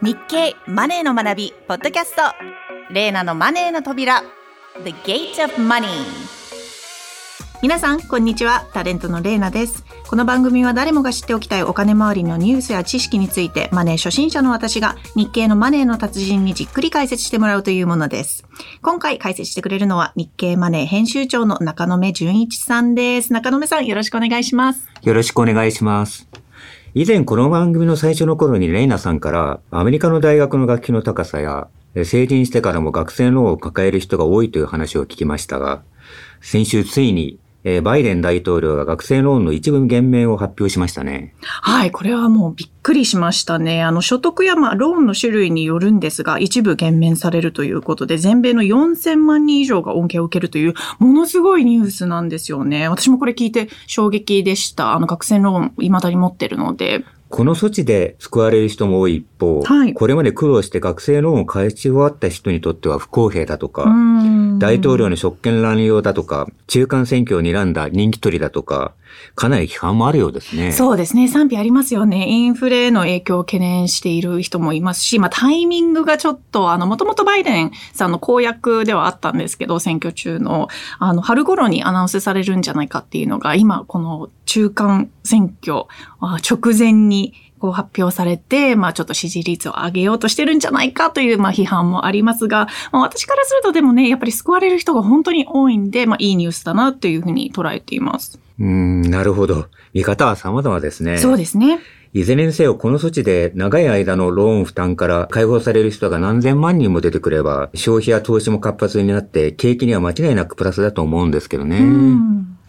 日経マネーの学びポッドキャスト。レーナのマネーの扉。The Gate of Money 皆さんこんにちは。タレントのレーナです。この番組は誰もが知っておきたいお金周りのニュースや知識についてマネー初心者の私が日経のマネーの達人にじっくり解説してもらうというものです。今回解説してくれるのは日経マネー編集長の中野目純一さんです。中野目さんよろしくお願いします。よろしくお願いします。以前この番組の最初の頃にレイナさんからアメリカの大学の学費の高さや成人してからも学生ローンを抱える人が多いという話を聞きましたが、先週ついにえー、バイデン大統領が学生ローンの一部減免を発表しましたね。はい、これはもうびっくりしましたね。あの、所得やまあ、ローンの種類によるんですが、一部減免されるということで、全米の4000万人以上が恩恵を受けるという、ものすごいニュースなんですよね。私もこれ聞いて衝撃でした。あの、学生ローン未だに持ってるので。この措置で救われる人も多い一方、はい、これまで苦労して学生ローンを返し終わった人にとっては不公平だとか、大統領の職権乱用だとか、中間選挙を睨んだ人気取りだとか、かなり批判もあるようですね。そうですね。賛否ありますよね。インフレの影響を懸念している人もいますし、まあタイミングがちょっと、あの、もともとバイデンさんの公約ではあったんですけど、選挙中の、あの、春頃にアナウンスされるんじゃないかっていうのが、今、この中間選挙直前にこう発表されて、まあちょっと支持率を上げようとしてるんじゃないかという、まあ批判もありますが、まあ私からするとでもね、やっぱり救われる人が本当に多いんで、まあいいニュースだなというふうに捉えています。うん、なるほど。見方は様々ですね。そうですね。いずれにせよこの措置で長い間のローン負担から解放される人が何千万人も出てくれば、消費や投資も活発になって、景気には間違いなくプラスだと思うんですけどね。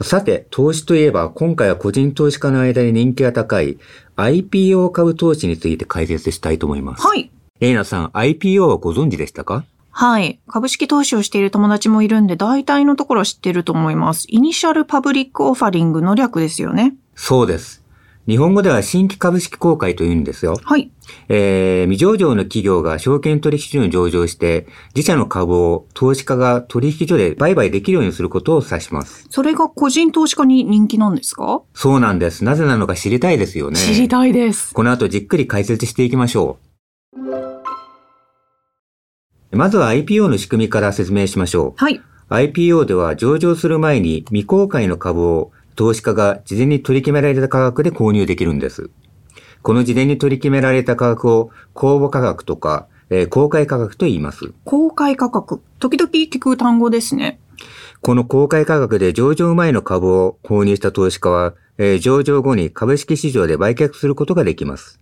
さて、投資といえば、今回は個人投資家の間に人気が高い IPO 株投資について解説したいと思います。はい。レイナさん、IPO はご存知でしたか？はい。株式投資をしている友達もいるんで、大体のところは知ってると思います。 Initial Public Offering の略ですよね。そうです。日本語では新規株式公開と言うんですよ。はい。えー、未上場の企業が証券取引所に上場して、自社の株を投資家が取引所で売買できるようにすることを指します。それが個人投資家に人気なんですか？そうなんです。なぜなのか知りたいですよね。知りたいです。この後じっくり解説していきましょう。まずは IPO の仕組みから説明しましょう。はい。IPO では上場する前に未公開の株を投資家が事前に取り決められた価格で購入できるんです。この事前に取り決められた価格を公募価格とか、えー、公開価格と言います。公開価格。時々聞く単語ですね。この公開価格で上場前の株を購入した投資家は、えー、上場後に株式市場で売却することができます。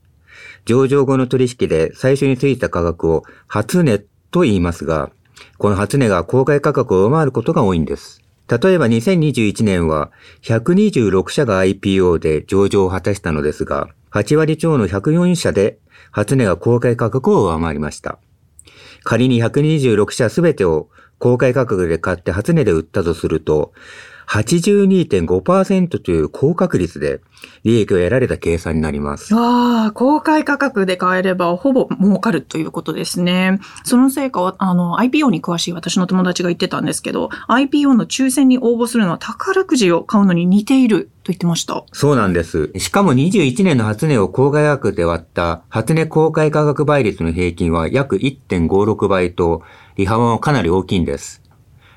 上場後の取引で最初についた価格を初値と言いますが、この初値が公開価格を上回ることが多いんです。例えば2021年は126社が IPO で上場を果たしたのですが、8割超の104社で初値が公開価格を上回りました。仮に126社すべてを公開価格で買って初値で売ったとすると、82.5%という高確率で利益を得られた計算になります。ああ、公開価格で買えればほぼ儲かるということですね。その成果は、あの、IPO に詳しい私の友達が言ってたんですけど、IPO の抽選に応募するのは宝くじを買うのに似ていると言ってました。そうなんです。しかも21年の初値を公開価格で割った初値公開価格倍率の平均は約1.56倍と、利幅はかなり大きいんです。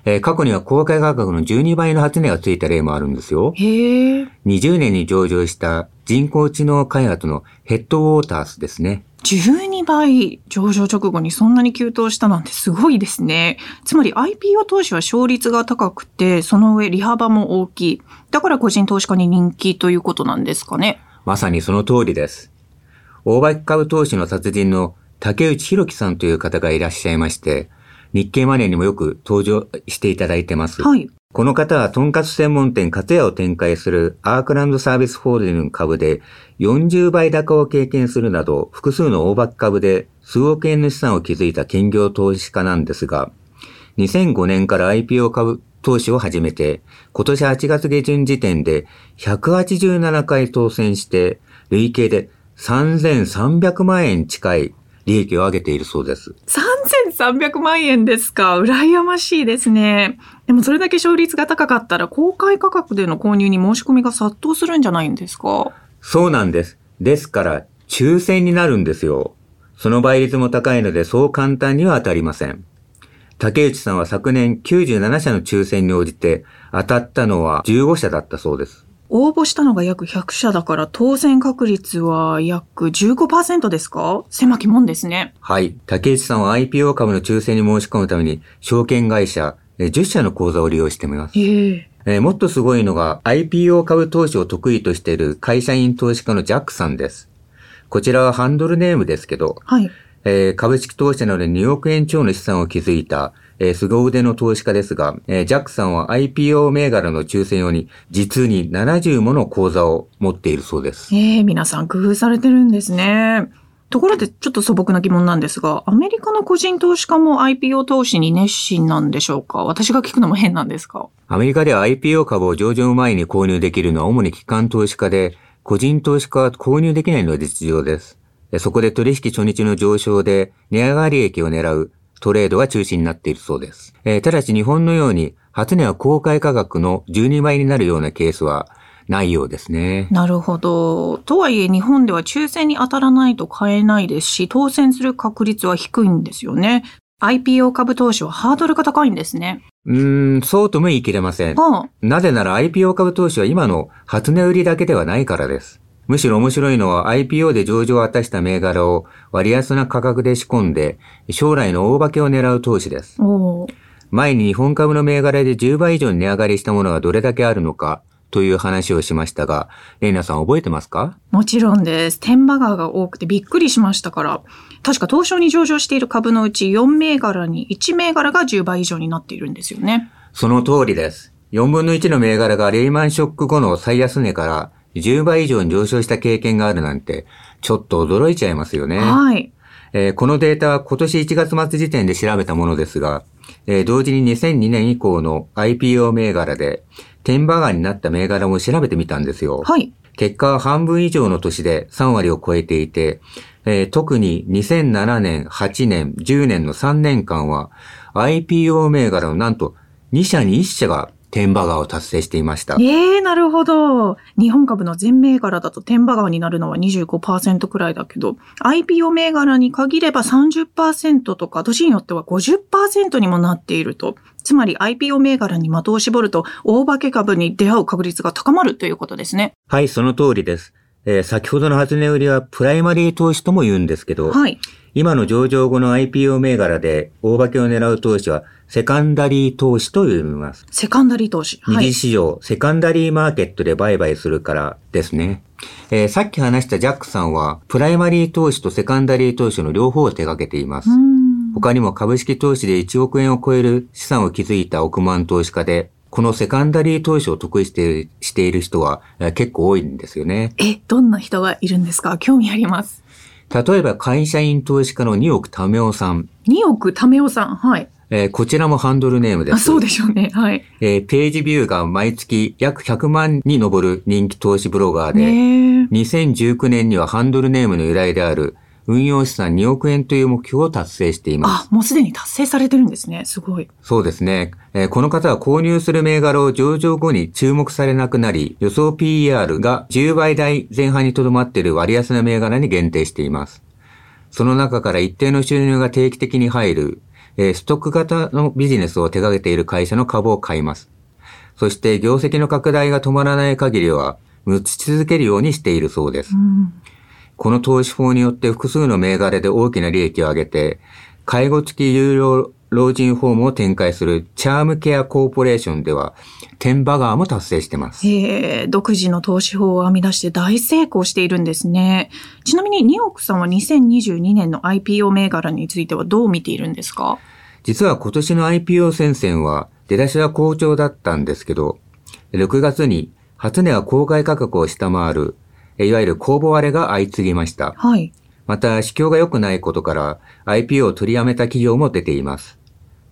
えー、過去には公開価格の12倍の初値がついた例もあるんですよ。へー。20年に上場した人工知能開発のヘッドウォータースですね。12倍上場直後にそんなに急騰したなんてすごいですね。つまり IPO 投資は勝率が高くて、その上利幅も大きい。だから個人投資家に人気ということなんですかね。まさにその通りです。大場株投資の達人の竹内博樹さんという方がいらっしゃいまして、日経マネーにもよく登場していただいてます。はい。この方は、とんかつ専門店、かつやを展開するアークランドサービスホールディング株で40倍高を経験するなど、複数の大バック株で数億円の資産を築いた兼業投資家なんですが、2005年から IPO 株投資を始めて、今年8月下旬時点で187回当選して、累計で3300万円近い利益を上げているそうです。3300 300万円ですか。羨ましいですね。でもそれだけ勝率が高かったら公開価格での購入に申し込みが殺到するんじゃないんですか？そうなんです。ですから、抽選になるんですよ。その倍率も高いのでそう簡単には当たりません。竹内さんは昨年97社の抽選に応じて当たったのは15社だったそうです。応募したのが約100社だから当選確率は約15%ですか？狭きもんですね。はい。竹内さんは IPO 株の抽選に申し込むために証券会社え10社の口座を利用しています。えええーもっとすごいのが IPO 株投資を得意としている会社員投資家のジャックさんです。こちらはハンドルネームですけど、はい。えー株式投資などで2億円超の資産を築いた、えー凄腕の投資家ですが、えージャックさんは IPO 銘柄の抽選用に実に70もの口座を持っているそうです。ええ皆さん工夫されてるんですね。ところでちょっと素朴な疑問なんですが、アメリカの個人投資家も IPO 投資に熱心なんでしょうか？私が聞くのも変なんですか？アメリカでは IPO 株を上場前に購入できるのは主に機関投資家で、個人投資家は購入できないのが実情です。えそこで取引初日の上昇で値上がり益を狙うトレードが中心になっているそうです。えーただし日本のように初値は公開価格の12倍になるようなケースはないようですね。なるほど。とはいえ日本では抽選に当たらないと買えないですし、当選する確率は低いんですよね。IPO 株投資はハードルが高いんですね。うーん、そうとも言い切れません。ああ、なぜなら IPO 株投資は今の初値売りだけではないからです。むしろ面白いのは IPO で上場を果たした銘柄を割安な価格で仕込んで将来の大化けを狙う投資です。前に日本株の銘柄で10倍以上に値上がりしたものがどれだけあるのかという話をしましたが、レイナさん覚えてますか？もちろんです。天馬川が多くてびっくりしましたから。確か東証に上場している株のうち4銘柄に1銘柄が10倍以上になっているんですよね。その通りです。4分の1の銘柄がレイマンショック後の最安値から10倍以上に上昇した経験があるなんて、ちょっと驚いちゃいますよね。はい。えーこのデータは今年1月末時点で調べたものですが、えー同時に2002年以降の IPO 銘柄で、天馬川になった銘柄も調べてみたんですよ。はい。結果は半分以上の年で3割を超えていて、えー特に2007年、8年、10年の3年間は IPO 銘柄のなんと2社に1社が天馬川を達成していました。ええなるほど。日本株の全銘柄だと天馬川になるのは25%くらいだけど、IPO 銘柄に限れば30%とか、年によっては50%にもなっていると。つまり IPO 銘柄に的を絞ると、大化け株に出会う確率が高まるということですね。はい、その通りです。えー先ほどの初値売りはプライマリー投資とも言うんですけど、はい。今の上場後の IPO 銘柄で大化けを狙う投資はセカンダリー投資と呼びます。セカンダリー投資。はい二次。市場、セカンダリーマーケットで売買するからですね。えーさっき話したジャックさんは、プライマリー投資とセカンダリー投資の両方を手掛けています他にも株式投資で1億円を超える資産を築いた億万投資家で、このセカンダリー投資を得意しているしている人はえー結構多いんですよね。え、どんな人がいるんですか？興味あります。例えば会社員投資家の2億タメオさん。2億タメオさん。はい。えーこちらもハンドルネームです。あ、そうでしょうね。はい。えーページビューが毎月約100万に上る人気投資ブロガーで、ねえ。2019年にはハンドルネームの由来である運用資産2億円という目標を達成しています。あ、もうすでに達成されてるんですね。すごい。そうですね、えーこの方は購入する銘柄を上場後に注目されなくなり、予想 PER が10倍台前半にとどまっている割安な銘柄に限定しています。その中から一定の収入が定期的に入る、えーストック型のビジネスを手掛けている会社の株を買います。そして業績の拡大が止まらない限りは、持ち続けるようにしているそうですう。ん。この投資法によって複数の銘柄で大きな利益を上げて、介護付き有料老人ホームを展開するチャームケアコーポレーションでは、テンバガーも達成してます。へえ、独自の投資法を編み出して大成功しているんですね。ちなみに、2億さんは2022年の IPO 銘柄についてはどう見ているんですか？実は今年の IPO 戦線は出だしは好調だったんですけど、6月に初値は公開価格を下回る、いわゆる公募割れが相次ぎました。はい。また、市況が良くないことから IPO を取りやめた企業も出ています。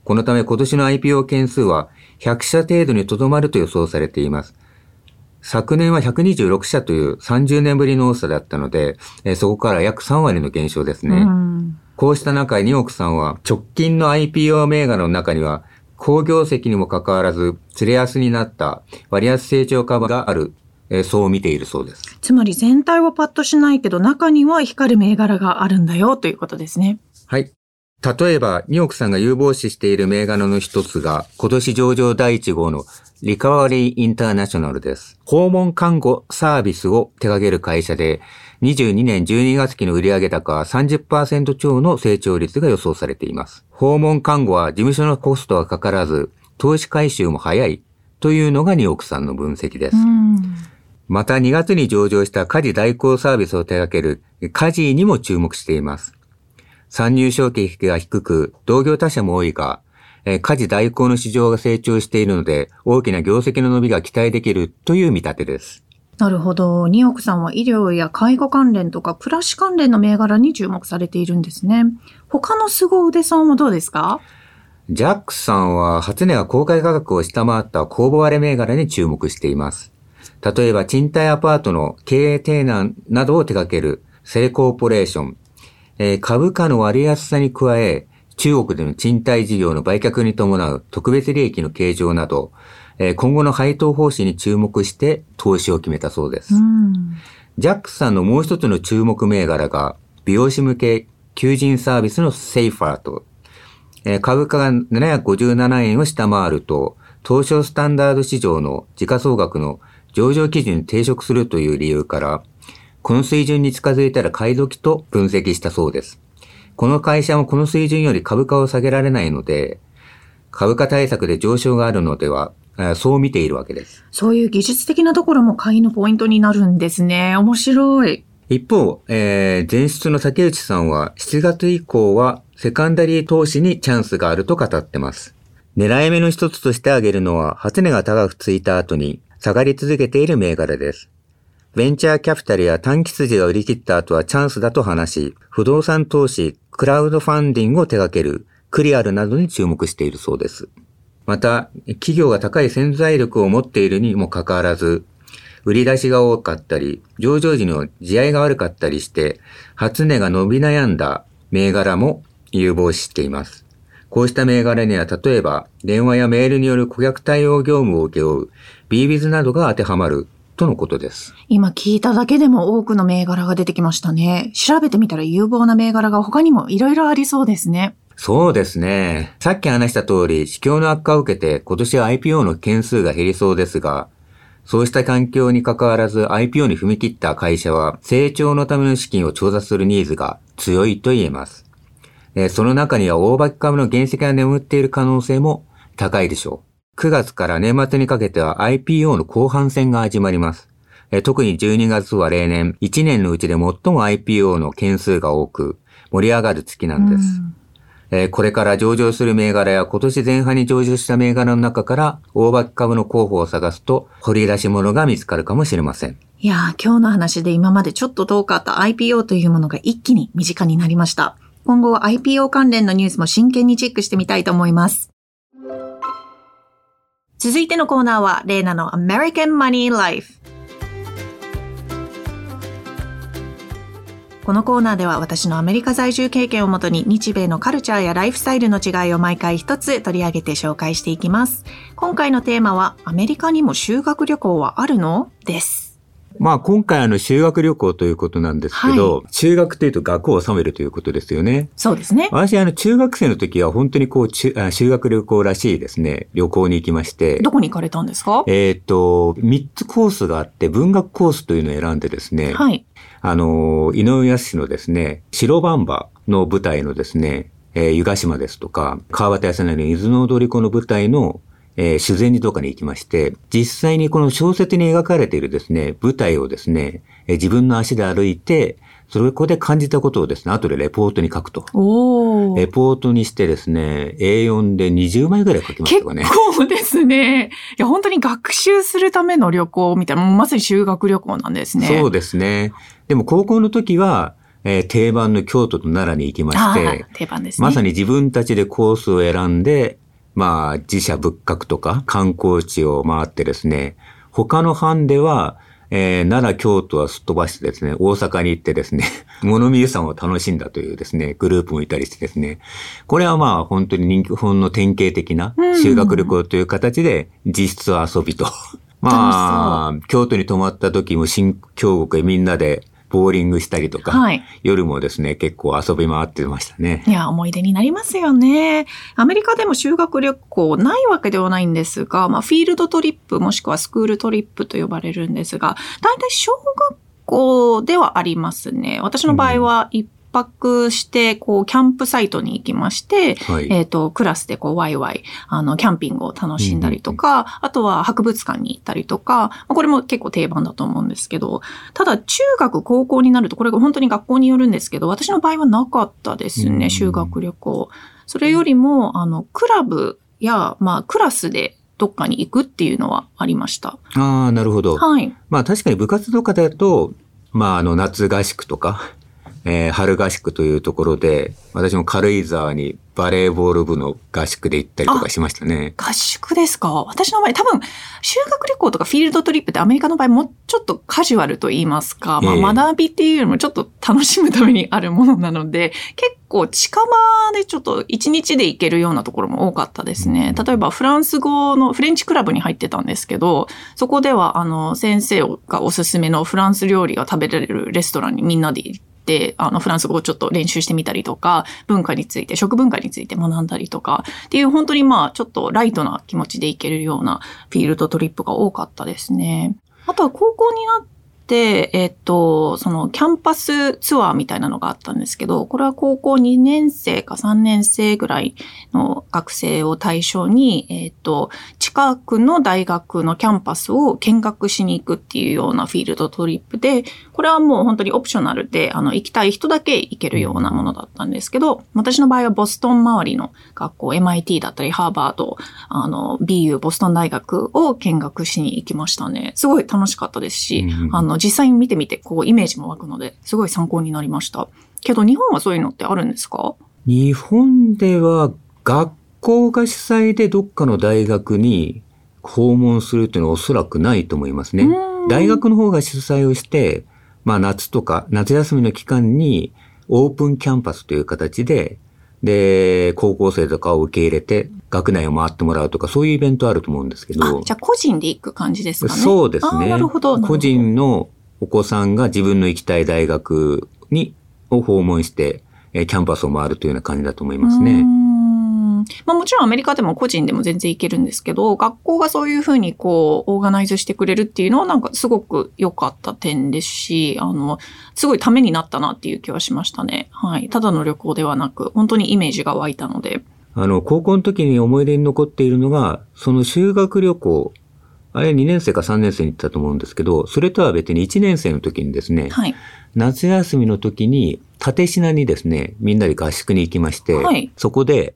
このため今年の IPO 件数は100社程度にとどまると予想されています。昨年は126社という30年ぶりの多さだったので、えーそこから約3割の減少ですね。うん。こうした中、2億さんは直近の IPO 銘柄の中には、好業績にもかかわらず、釣れ安になった割安成長株があるえーそう見ているそうです。つまり全体はパッとしないけど、中には光る銘柄があるんだよということですね。はい。例えば、ニオクさんが有望視している銘柄の一つが、今年上場第1号のリカバリーインターナショナルです。訪問看護サービスを手掛ける会社で、22年12月期の売上高は30%超の成長率が予想されています。訪問看護は事務所のコストがかからず、投資回収も早いというのがニオクさんの分析です。うん。また2月に上場した家事代行サービスを手掛ける家事にも注目しています。参入障壁が低く、同業他社も多いが、えー家事代行の市場が成長しているので、大きな業績の伸びが期待できるという見立てです。なるほど。ニオクさんは医療や介護関連とか暮らし関連の銘柄に注目されているんですね。他の凄腕さんはどうですか？ジャックさんは初値が公開価格を下回った公募割れ銘柄に注目しています。例えば賃貸アパートの経営提案などを手掛けるセレコーポレーション、えー株価の割安さに加え、中国での賃貸事業の売却に伴う特別利益の計上など、えー今後の配当方針に注目して投資を決めたそうです。うん。ジャックさんのもう一つの注目銘柄が、美容師向け求人サービスのセイファーと、えー株価が757円を下回ると、東証スタンダード市場の時価総額の上場基準に抵触するという理由から、この水準に近づいたら買い時と分析したそうです。この会社もこの水準より株価を下げられないので、株価対策で上昇があるのでは、えーそう見ているわけです。そういう技術的なところも買いのポイントになるんですね。面白い。一方、えー前出の竹内さんは7月以降はセカンダリー投資にチャンスがあると語ってます。狙い目の一つとして挙げるのは、初値が高くついた後に下がり続けている銘柄です。ベンチャーキャピタルや短期筋が売り切った後はチャンスだと話し、不動産投資、クラウドファンディングを手掛けるクリアルなどに注目しているそうです。また、企業が高い潜在力を持っているにもかかわらず、売り出しが多かったり、上場時の地合いが悪かったりして、初値が伸び悩んだ銘柄も有望しています。こうした銘柄には例えば、電話やメールによる顧客対応業務を請け負う BBIZ などが当てはまるとのことです。今聞いただけでも多くの銘柄が出てきましたね。調べてみたら有望な銘柄が他にもいろいろありそうですね。そうですね。さっき話した通り、市況の悪化を受けて今年は IPO の件数が減りそうですが、そうした環境に関わらず IPO に踏み切った会社は成長のための資金を調達するニーズが強いと言えます。えーその中には大化け株の原石が眠っている可能性も高いでしょう。9月から年末にかけては IPO の後半戦が始まります。えー特に12月は例年1年のうちで最も IPO の件数が多く盛り上がる月なんです。えーこれから上場する銘柄や今年前半に上場した銘柄の中から大化け株の候補を探すと掘り出し物が見つかるかもしれません。いやー、今日の話で今までちょっと遠かった IPO というものが一気に身近になりました。今後は IPO 関連のニュースも真剣にチェックしてみたいと思います。続いてのコーナーは、レイナの American Money Life。このコーナーでは私のアメリカ在住経験をもとに日米のカルチャーやライフスタイルの違いを毎回一つ取り上げて紹介していきます。今回のテーマはアメリカにも修学旅行はあるの？です。まあ今回あの修学旅行ということなんですけど、修学というと学を収めるということですよね。そうですね。私あの中学生の時は本当にこう中あ修学旅行らしいですね、旅行に行きまして。どこに行かれたんですか？えっ、と、3つコースがあって文学コースというのを選んでですね、はい。あの、井上康のですね、白バンバの舞台のですね、えー湯ヶ島ですとか、川端康成の伊豆の踊り子の舞台の、えー、修善寺とかに行きまして、実際にこの小説に描かれているですね、舞台をですね、えー自分の足で歩いて、そこで感じたことをですね、後でレポートに書くと。レポートにしてですね、A4 で20枚ぐらい書きました結かね。構ですね。いや、本当に学習するための旅行みたいな、まさに修学旅行なんですね。そうですね。でも高校の時は、えー定番の京都と奈良に行きまあしてー、定番ですね。まさに自分たちでコースを選んで、まあ、自社仏閣とか観光地を回ってですね、他の班では、えー奈良、京都はすっ飛ばしてですね、大阪に行ってですね、物見湯さんを楽しんだというですね、グループもいたりしてですね、これはまあ本当に人気本の典型的なうん。修学旅行という形で実質遊びと。まあ、京都に泊まった時も新京国へみんなでボーリングしたりとか、はい、夜もですね、結構遊び回ってましたね。いや、思い出になりますよね。アメリカでも修学旅行ないわけではないんですが、まあ、フィールドトリップもしくはスクールトリップと呼ばれるんですが、大体小学校ではありますね。私の場合は一泊して、こう、キャンプサイトに行きまして、はい、えっ、ー、と、クラスでこう、ワイワイ、あの、キャンピングを楽しんだりとか、うん、あとは博物館に行ったりとか、これも結構定番だと思うんですけど、ただ、中学、高校になると、これが本当に学校によるんですけど、私の場合はなかったですね、うん、修学旅行。それよりも、あの、クラブや、まあ、クラスでどっかに行くっていうのはありました。ああ、なるほど。はい。まあ確かに部活とかだと、まああの夏合宿とか、えー、春合宿というところで、私も軽井沢にバレーボール部の合宿で行ったりとかしましたね。合宿ですか？私の場合、多分、修学旅行とかフィールドトリップってアメリカの場合もうちょっとカジュアルと言いますか、まあ、学びっていうよりもちょっと楽しむためにあるものなので、結構近場でちょっと一日で行けるようなところも多かったですね。例えばフランス語のフレンチクラブに入ってたんですけど、そこではあの先生がおすすめのフランス料理が食べられるレストランにみんなで行って、あの、フランス語をちょっと練習してみたりとか、文化について、食文化について学んだりとか、っていう本当にまあ、ちょっとライトな気持ちでいけるようなフィールドトリップが多かったですね。あとは高校になって、えっと、そのキャンパスツアーみたいなのがあったんですけど、これは高校2年生か3年生ぐらいの学生を対象に、えっと、近くの大学のキャンパスを見学しに行くっていうようなフィールドトリップで、これはもう本当にオプショナルで、あの、行きたい人だけ行けるようなものだったんですけど、私の場合はボストン周りの学校、MIT だったり、ハーバード、あの、BU、ボストン大学を見学しに行きましたね。すごい楽しかったですし、うん、あの、実際に見てみて、こう、イメージも湧くので、すごい参考になりました。けど、日本はそういうのってあるんですか？日本では、学校が主催でどっかの大学に訪問するっていうのはおそらくないと思いますね。大学の方が主催をして、まあ夏とか、夏休みの期間にオープンキャンパスという形で、で、高校生とかを受け入れて、学内を回ってもらうとか、そういうイベントあると思うんですけど。じゃあ個人で行く感じですかね。そうですね。なるほど。個人のお子さんが自分の行きたい大学に、を訪問して、キャンパスを回るというような感じだと思いますね。まあもちろんアメリカでも個人でも全然行けるんですけど、学校がそういうふうにこう、オーガナイズしてくれるっていうのはなんかすごく良かった点ですし、あの、すごいためになったなっていう気はしましたね。はい。ただの旅行ではなく、本当にイメージが湧いたので。あの、高校の時に思い出に残っているのが、その修学旅行、あれ2年生か3年生に行ったと思うんですけど、それとは別に1年生の時にですね、はい、夏休みの時に、立品にですね、みんなで合宿に行きまして、はい、そこで、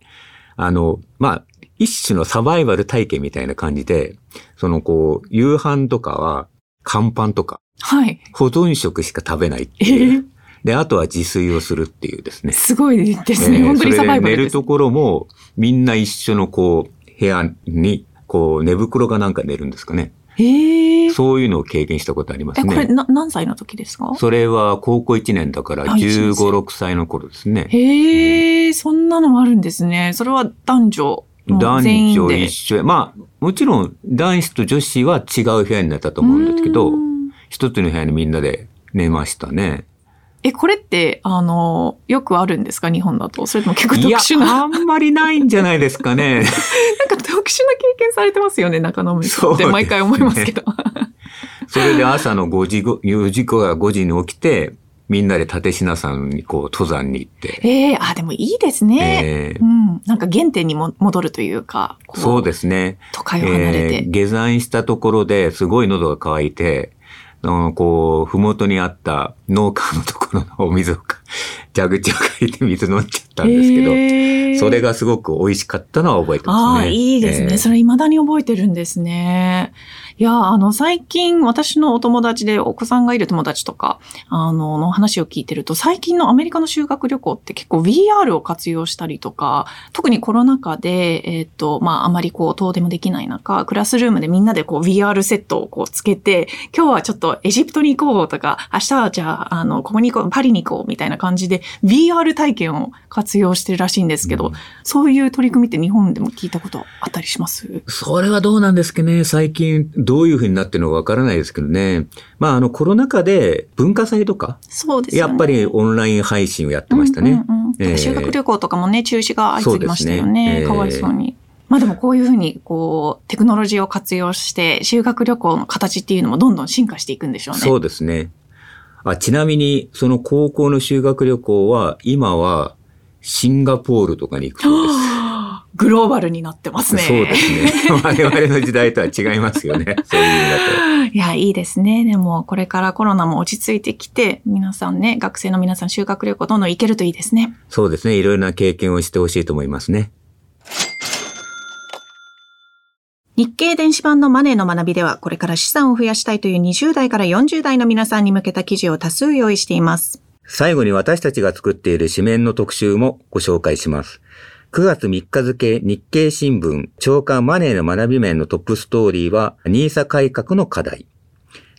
あの、まあ、一種のサバイバル体験みたいな感じで、そのこう、夕飯とかは、乾パンとか、はい。保存食しか食べないっていう。えー、で、あとは自炊をするっていうですね。すごいですね。えー、本当にサバイバル寝るところも、みんな一緒のこう、部屋に、こう、寝袋がなんか寝るんですかね。へそういうのを経験したことありますね。これな何歳の時ですか？それは高校1年だから15、6歳の頃ですね。へえ、そんなのもあるんですね。それは男女男女一緒まあ、もちろん男子と女子は違う部屋になったと思うんですけど、一つの部屋にみんなで寝ましたね。え、これって、あの、よくあるんですか？日本だと。それとも結構特殊な。いや、あんまりないんじゃないですかね。なんか特殊な経験されてますよね、中野村って毎回思いますけど。それで朝の5時、4時から5時に起きて、みんなで立品山にこう登山に行って。ええー、あ、でもいいですね。えー、うん。なんか原点にも戻るというか。うそうですね。都会を離れて、えー、下山したところですごい喉が渇いて、の、こう、ふもとにあった農家のところのお水を、蛇口を借りて水飲んじゃったんですけど、えー、それがすごく美味しかったのは覚えてますね。ああ、いいですね。えー、それ未だに覚えてるんですね。いや、あの、最近私のお友達でお子さんがいる友達とか、あの、の話を聞いてると、最近のアメリカの修学旅行って結構 VR を活用したりとか、特にコロナ禍で、えっ、ー、と、まあ、あまりこう、遠出もできない中、クラスルームでみんなでこう、VR セットをこう、つけて、今日はちょっとエジプトに行こうとか、明日はじゃあ、あの、ここに行こう、パリに行こうみたいな感じで VR 体験を活用してるらしいんですけど、うん、そういう取り組みって日本でも聞いたことあったりします？それはどうなんですかね。最近どういうふうになってるのかわからないですけどね。まああのコロナ禍で文化祭とか、そうですね。やっぱりオンライン配信をやってましたね。うんうんうんえー、修学旅行とかもね、中止が相次ぎましたよね。ねかわいそうに。まあでもこういうふうに、こう、テクノロジーを活用して、修学旅行の形っていうのもどんどん進化していくんでしょうね。そうですね。あちなみに、その高校の修学旅行は、今は、シンガポールとかに行くそうです。グローバルになってますね。そうですね。我々の時代とは違いますよね。そういう意味だと。いや、いいですね。でも、これからコロナも落ち着いてきて、皆さんね、学生の皆さん修学旅行どんどん行けるといいですね。そうですね。いろいろな経験をしてほしいと思いますね。日経電子版のマネーの学びでは、これから資産を増やしたいという20代から40代の皆さんに向けた記事を多数用意しています。最後に私たちが作っている紙面の特集もご紹介します。9月3日付日経新聞長官マネーの学び面のトップストーリーは NISA 改革の課題。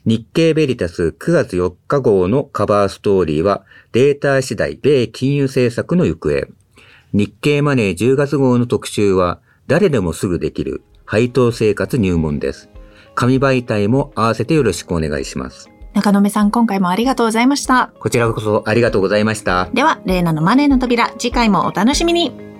日経ベリタス9月4日号のカバーストーリーはデータ次第米金融政策の行方。日経マネー10月号の特集は誰でもすぐできる配当生活入門です。紙媒体も合わせてよろしくお願いします。中野目さん、今回もありがとうございました。こちらこそありがとうございました。では、レーナのマネーの扉、次回もお楽しみに。